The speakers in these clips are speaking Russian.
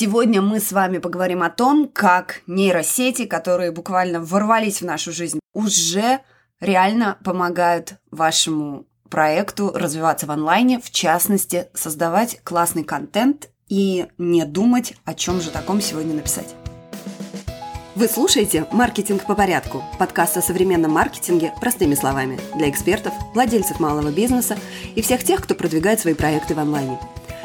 Сегодня мы с вами поговорим о том, как нейросети, которые буквально ворвались в нашу жизнь, уже реально помогают вашему проекту развиваться в онлайне, в частности, создавать классный контент и не думать, о чем же таком сегодня написать. Вы слушаете «Маркетинг по порядку» – подкаст о современном маркетинге простыми словами для экспертов, владельцев малого бизнеса и всех тех, кто продвигает свои проекты в онлайне –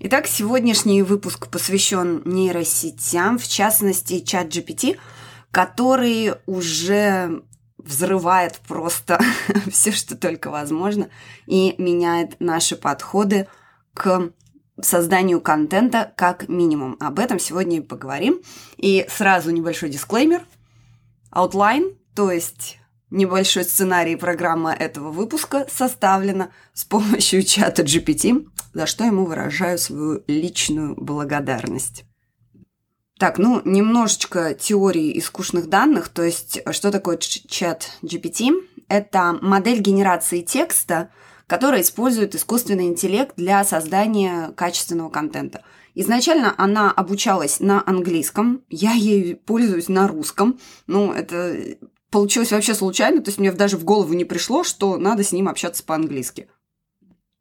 Итак, сегодняшний выпуск посвящен нейросетям, в частности, чат GPT, который уже взрывает просто все, что только возможно, и меняет наши подходы к созданию контента как минимум. Об этом сегодня и поговорим. И сразу небольшой дисклеймер. Outline, то есть небольшой сценарий программы этого выпуска составлена с помощью чата GPT за что ему выражаю свою личную благодарность. Так, ну, немножечко теории и данных, то есть что такое чат GPT? Это модель генерации текста, которая использует искусственный интеллект для создания качественного контента. Изначально она обучалась на английском, я ей пользуюсь на русском. Ну, это получилось вообще случайно, то есть мне даже в голову не пришло, что надо с ним общаться по-английски.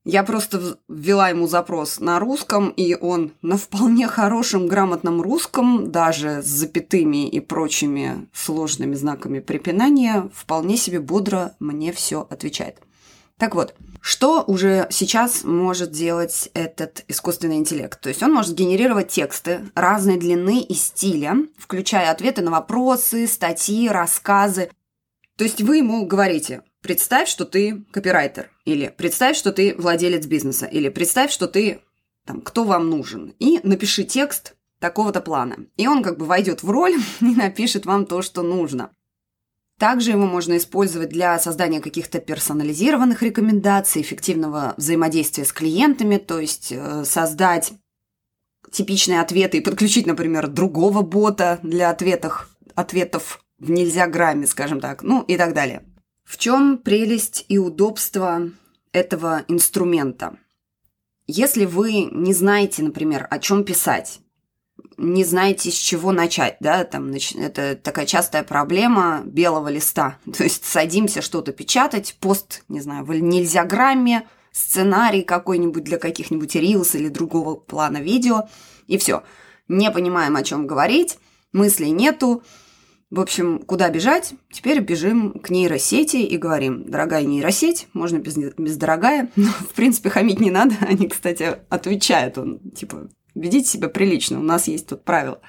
Я просто ввела ему запрос на русском, и он на вполне хорошем, грамотном русском, даже с запятыми и прочими сложными знаками препинания, вполне себе бодро мне все отвечает. Так вот, что уже сейчас может делать этот искусственный интеллект? То есть он может генерировать тексты разной длины и стиля, включая ответы на вопросы, статьи, рассказы. То есть вы ему говорите, представь, что ты копирайтер, или представь, что ты владелец бизнеса, или представь, что ты там, кто вам нужен, и напиши текст такого-то плана. И он как бы войдет в роль и напишет вам то, что нужно. Также его можно использовать для создания каких-то персонализированных рекомендаций, эффективного взаимодействия с клиентами, то есть э, создать типичные ответы и подключить, например, другого бота для ответов, ответов в нельзя грамме, скажем так, ну и так далее. В чем прелесть и удобство этого инструмента? Если вы не знаете, например, о чем писать, не знаете, с чего начать, да, там это такая частая проблема белого листа. То есть садимся что-то печатать, пост, не знаю, в нельзя грамме, сценарий какой-нибудь для каких-нибудь рилс или другого плана видео, и все. Не понимаем, о чем говорить, мыслей нету, в общем, куда бежать? Теперь бежим к нейросети и говорим, дорогая нейросеть, можно без, без дорогая, но, в принципе, хамить не надо. Они, кстати, отвечают, он, типа, ведите себя прилично, у нас есть тут правила.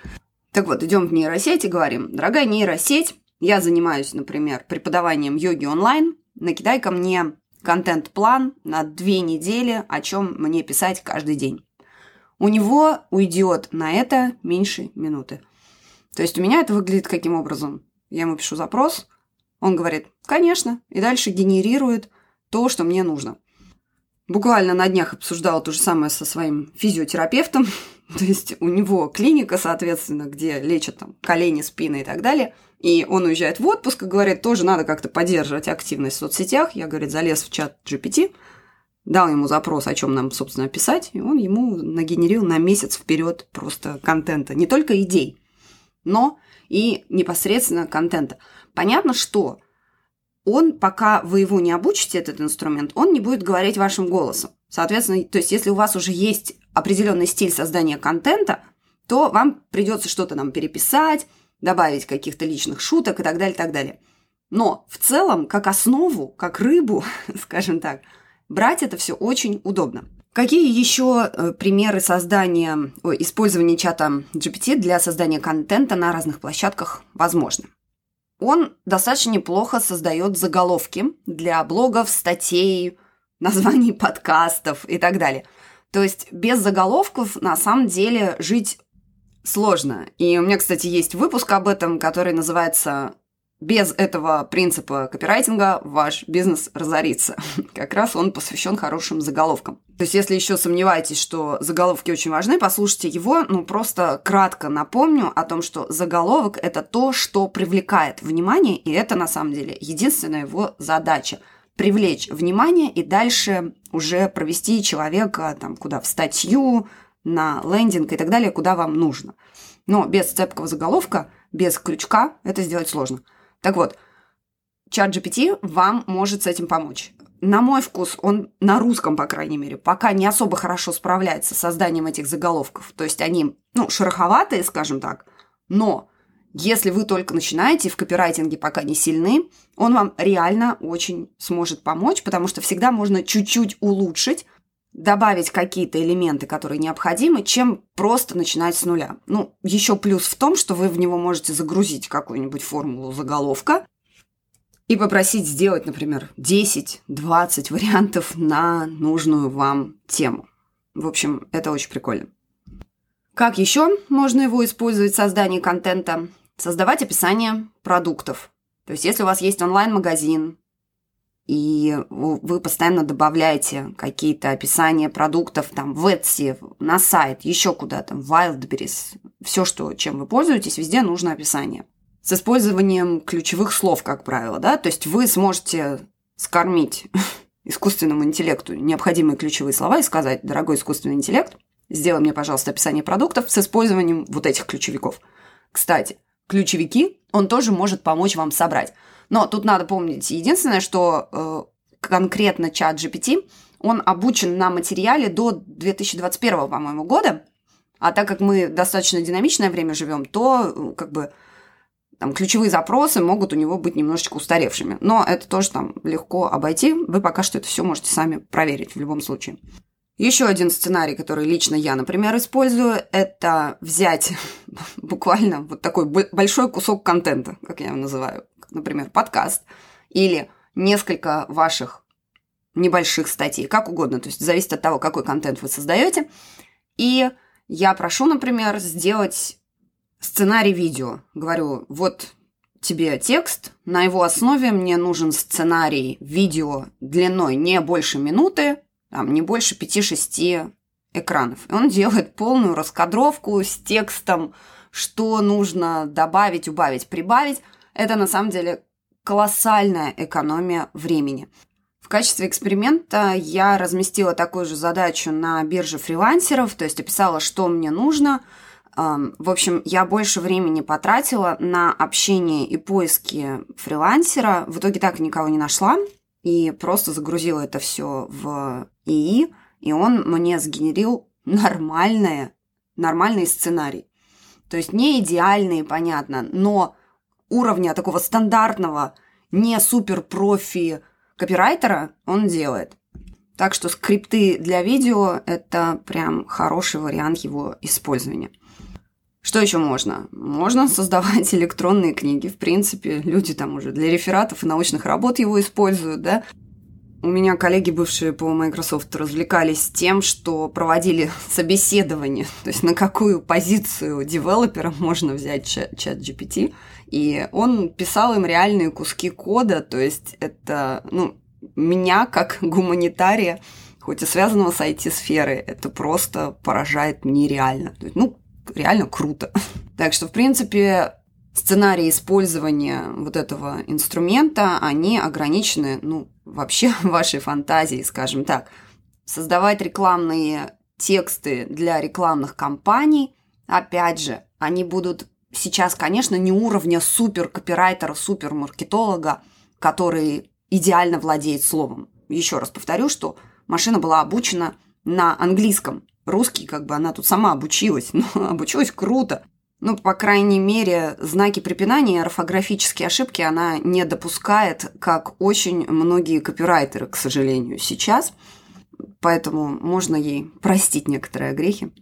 Так вот, идем в нейросеть и говорим, дорогая нейросеть, я занимаюсь, например, преподаванием йоги онлайн, накидай ко мне контент-план на две недели, о чем мне писать каждый день. У него уйдет на это меньше минуты. То есть у меня это выглядит каким образом? Я ему пишу запрос, он говорит, конечно, и дальше генерирует то, что мне нужно. Буквально на днях обсуждала то же самое со своим физиотерапевтом. То есть у него клиника, соответственно, где лечат там колени, спины и так далее. И он уезжает в отпуск и говорит, тоже надо как-то поддерживать активность в соцсетях. Я, говорит, залез в чат GPT, дал ему запрос, о чем нам, собственно, писать, и он ему нагенерил на месяц вперед просто контента. Не только идей, но и непосредственно контента. Понятно, что он, пока вы его не обучите, этот инструмент, он не будет говорить вашим голосом. Соответственно, то есть если у вас уже есть определенный стиль создания контента, то вам придется что-то нам переписать, добавить каких-то личных шуток и так далее, и так далее. Но в целом, как основу, как рыбу, скажем так, брать это все очень удобно. Какие еще э, примеры создания, ой, использования чата GPT для создания контента на разных площадках возможны? Он достаточно неплохо создает заголовки для блогов, статей, названий подкастов и так далее. То есть без заголовков на самом деле жить сложно. И у меня, кстати, есть выпуск об этом, который называется без этого принципа копирайтинга ваш бизнес разорится. Как раз он посвящен хорошим заголовкам. То есть, если еще сомневаетесь, что заголовки очень важны, послушайте его. Ну, просто кратко напомню о том, что заголовок – это то, что привлекает внимание, и это, на самом деле, единственная его задача – привлечь внимание и дальше уже провести человека там куда в статью, на лендинг и так далее, куда вам нужно. Но без цепкого заголовка, без крючка это сделать сложно. Так вот, чат GPT вам может с этим помочь. На мой вкус, он на русском, по крайней мере, пока не особо хорошо справляется с созданием этих заголовков. То есть они, ну, шероховатые, скажем так, но если вы только начинаете, в копирайтинге пока не сильны, он вам реально очень сможет помочь, потому что всегда можно чуть-чуть улучшить, добавить какие-то элементы, которые необходимы, чем просто начинать с нуля. Ну, еще плюс в том, что вы в него можете загрузить какую-нибудь формулу заголовка и попросить сделать, например, 10-20 вариантов на нужную вам тему. В общем, это очень прикольно. Как еще можно его использовать в создании контента? Создавать описание продуктов. То есть, если у вас есть онлайн-магазин, и вы постоянно добавляете какие-то описания продуктов там в Etsy, на сайт, еще куда-то, в Wildberries, все, что, чем вы пользуетесь, везде нужно описание. С использованием ключевых слов, как правило, да, то есть вы сможете скормить искусственному интеллекту необходимые ключевые слова и сказать, дорогой искусственный интеллект, сделай мне, пожалуйста, описание продуктов с использованием вот этих ключевиков. Кстати, ключевики он тоже может помочь вам собрать. Но тут надо помнить единственное, что э, конкретно чат GPT, он обучен на материале до 2021, по-моему, года. А так как мы достаточно динамичное время живем, то э, как бы там, ключевые запросы могут у него быть немножечко устаревшими. Но это тоже там легко обойти. Вы пока что это все можете сами проверить в любом случае. Еще один сценарий, который лично я, например, использую, это взять буквально вот такой большой кусок контента, как я его называю, например, подкаст, или несколько ваших небольших статей, как угодно, то есть зависит от того, какой контент вы создаете. И я прошу, например, сделать сценарий видео. Говорю, вот тебе текст, на его основе мне нужен сценарий видео длиной не больше минуты, там, не больше 5-6 экранов. И он делает полную раскадровку с текстом, что нужно добавить, убавить, прибавить. Это на самом деле колоссальная экономия времени. В качестве эксперимента я разместила такую же задачу на бирже фрилансеров, то есть описала, что мне нужно. В общем, я больше времени потратила на общение и поиски фрилансера. В итоге так никого не нашла и просто загрузила это все в ИИ, и он мне сгенерил нормальное, нормальный сценарий. То есть не идеальный, понятно, но уровня такого стандартного, не супер профи копирайтера он делает. Так что скрипты для видео – это прям хороший вариант его использования. Что еще можно? Можно создавать электронные книги. В принципе, люди там уже для рефератов и научных работ его используют, да. У меня коллеги, бывшие по Microsoft, развлекались тем, что проводили собеседование, то есть на какую позицию девелопера можно взять чат GPT, и он писал им реальные куски кода, то есть это, ну, меня как гуманитария, хоть и связанного с IT-сферой, это просто поражает нереально. То есть, ну, реально круто. Так что, в принципе, сценарии использования вот этого инструмента, они ограничены, ну, вообще вашей фантазией, скажем так. Создавать рекламные тексты для рекламных кампаний, опять же, они будут сейчас, конечно, не уровня супер копирайтера, супер маркетолога, который идеально владеет словом. Еще раз повторю, что машина была обучена на английском. Русский, как бы она тут сама обучилась, но обучилась круто. Ну, по крайней мере, знаки препинания орфографические ошибки она не допускает, как очень многие копирайтеры, к сожалению, сейчас. Поэтому можно ей простить некоторые грехи.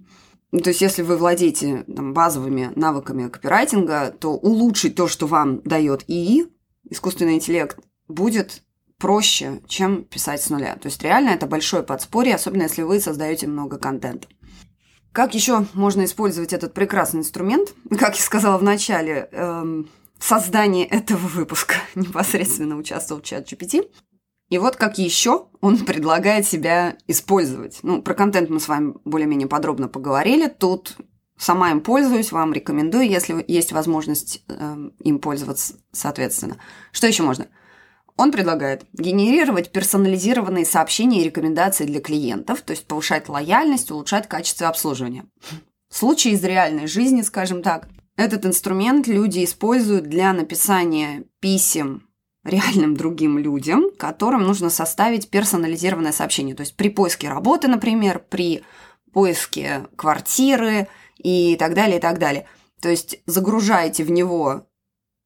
Ну, то есть, если вы владеете там, базовыми навыками копирайтинга, то улучшить то, что вам дает ИИ, искусственный интеллект, будет проще, чем писать с нуля. То есть, реально это большое подспорье, особенно если вы создаете много контента. Как еще можно использовать этот прекрасный инструмент? Как я сказала в начале, эм, создании этого выпуска непосредственно участвовал чат GPT. И вот как еще он предлагает себя использовать. Ну, про контент мы с вами более-менее подробно поговорили. Тут сама им пользуюсь, вам рекомендую, если есть возможность э, им пользоваться, соответственно. Что еще можно? Он предлагает генерировать персонализированные сообщения и рекомендации для клиентов, то есть повышать лояльность, улучшать качество обслуживания. Случай из реальной жизни, скажем так. Этот инструмент люди используют для написания писем реальным другим людям, которым нужно составить персонализированное сообщение. То есть при поиске работы, например, при поиске квартиры и так далее, и так далее. То есть загружаете в него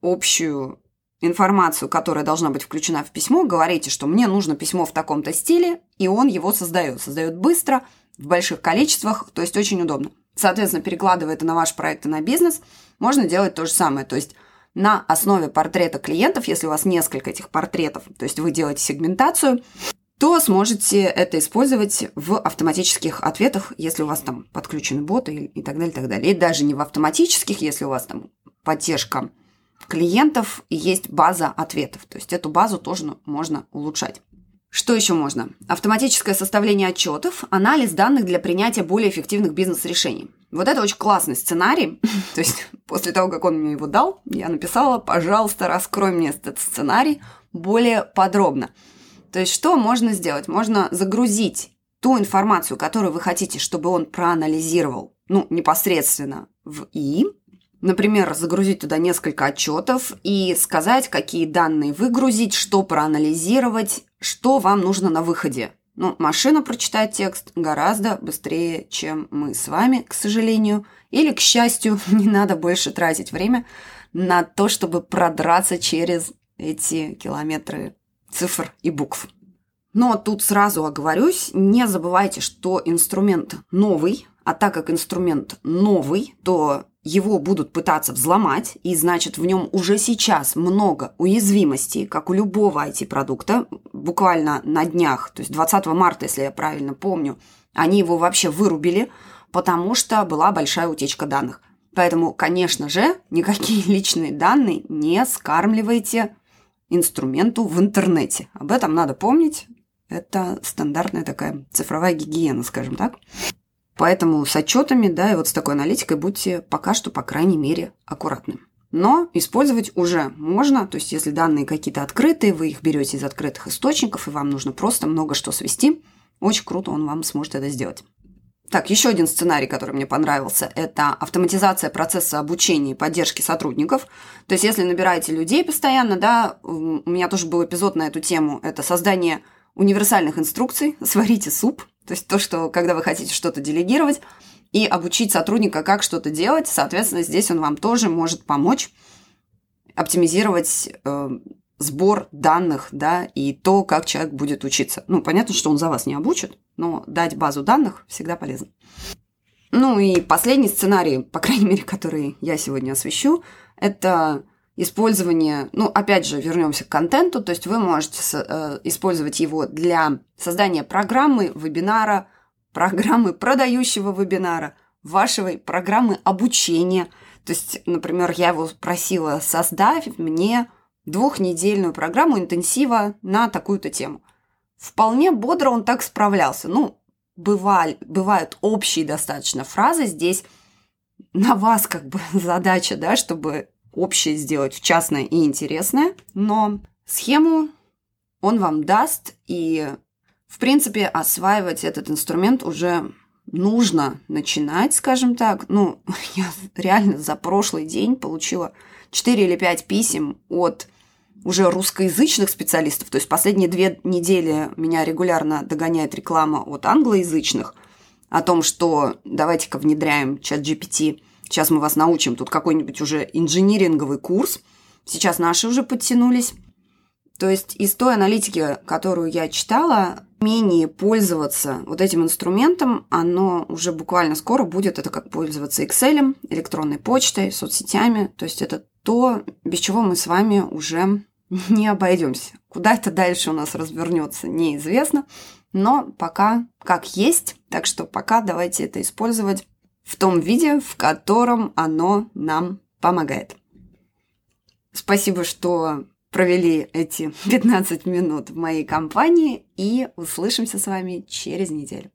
общую информацию, которая должна быть включена в письмо, говорите, что мне нужно письмо в таком-то стиле, и он его создает. Создает быстро, в больших количествах, то есть очень удобно. Соответственно, перекладывая это на ваш проект и на бизнес, можно делать то же самое. То есть на основе портрета клиентов, если у вас несколько этих портретов, то есть вы делаете сегментацию, то сможете это использовать в автоматических ответах, если у вас там подключены боты и так далее, и так далее. И даже не в автоматических, если у вас там поддержка клиентов и есть база ответов. То есть эту базу тоже можно улучшать. Что еще можно? Автоматическое составление отчетов, анализ данных для принятия более эффективных бизнес-решений. Вот это очень классный сценарий. То есть после того, как он мне его дал, я написала, пожалуйста, раскрой мне этот сценарий более подробно. То есть что можно сделать? Можно загрузить ту информацию, которую вы хотите, чтобы он проанализировал, ну, непосредственно в ИИ, Например, загрузить туда несколько отчетов и сказать, какие данные выгрузить, что проанализировать, что вам нужно на выходе. Ну, машина прочитает текст гораздо быстрее, чем мы с вами, к сожалению. Или, к счастью, не надо больше тратить время на то, чтобы продраться через эти километры цифр и букв. Но тут сразу оговорюсь, не забывайте, что инструмент новый, а так как инструмент новый, то его будут пытаться взломать, и значит в нем уже сейчас много уязвимостей, как у любого IT-продукта, буквально на днях, то есть 20 марта, если я правильно помню, они его вообще вырубили, потому что была большая утечка данных. Поэтому, конечно же, никакие личные данные не скармливайте инструменту в интернете. Об этом надо помнить. Это стандартная такая цифровая гигиена, скажем так. Поэтому с отчетами, да, и вот с такой аналитикой будьте пока что, по крайней мере, аккуратны. Но использовать уже можно, то есть если данные какие-то открытые, вы их берете из открытых источников, и вам нужно просто много что свести, очень круто он вам сможет это сделать. Так, еще один сценарий, который мне понравился, это автоматизация процесса обучения и поддержки сотрудников. То есть, если набираете людей постоянно, да, у меня тоже был эпизод на эту тему, это создание универсальных инструкций, сварите суп, то есть то, что когда вы хотите что-то делегировать и обучить сотрудника, как что-то делать, соответственно, здесь он вам тоже может помочь оптимизировать э, сбор данных, да, и то, как человек будет учиться. Ну, понятно, что он за вас не обучит, но дать базу данных всегда полезно. Ну и последний сценарий, по крайней мере, который я сегодня освещу, это использование, ну, опять же, вернемся к контенту, то есть вы можете э, использовать его для создания программы, вебинара, программы продающего вебинара, вашей программы обучения. То есть, например, я его просила создать мне двухнедельную программу интенсива на такую-то тему. Вполне бодро он так справлялся. Ну, бывали, бывают общие достаточно фразы. Здесь на вас как бы задача, да, чтобы общее сделать в частное и интересное, но схему он вам даст, и, в принципе, осваивать этот инструмент уже нужно начинать, скажем так. Ну, я реально за прошлый день получила 4 или 5 писем от уже русскоязычных специалистов. То есть последние две недели меня регулярно догоняет реклама от англоязычных о том, что давайте-ка внедряем чат GPT Сейчас мы вас научим. Тут какой-нибудь уже инжиниринговый курс. Сейчас наши уже подтянулись. То есть из той аналитики, которую я читала, умение пользоваться вот этим инструментом, оно уже буквально скоро будет. Это как пользоваться Excel, электронной почтой, соцсетями. То есть это то, без чего мы с вами уже не обойдемся. Куда это дальше у нас развернется, неизвестно. Но пока как есть. Так что пока давайте это использовать в том виде, в котором оно нам помогает. Спасибо, что провели эти 15 минут в моей компании и услышимся с вами через неделю.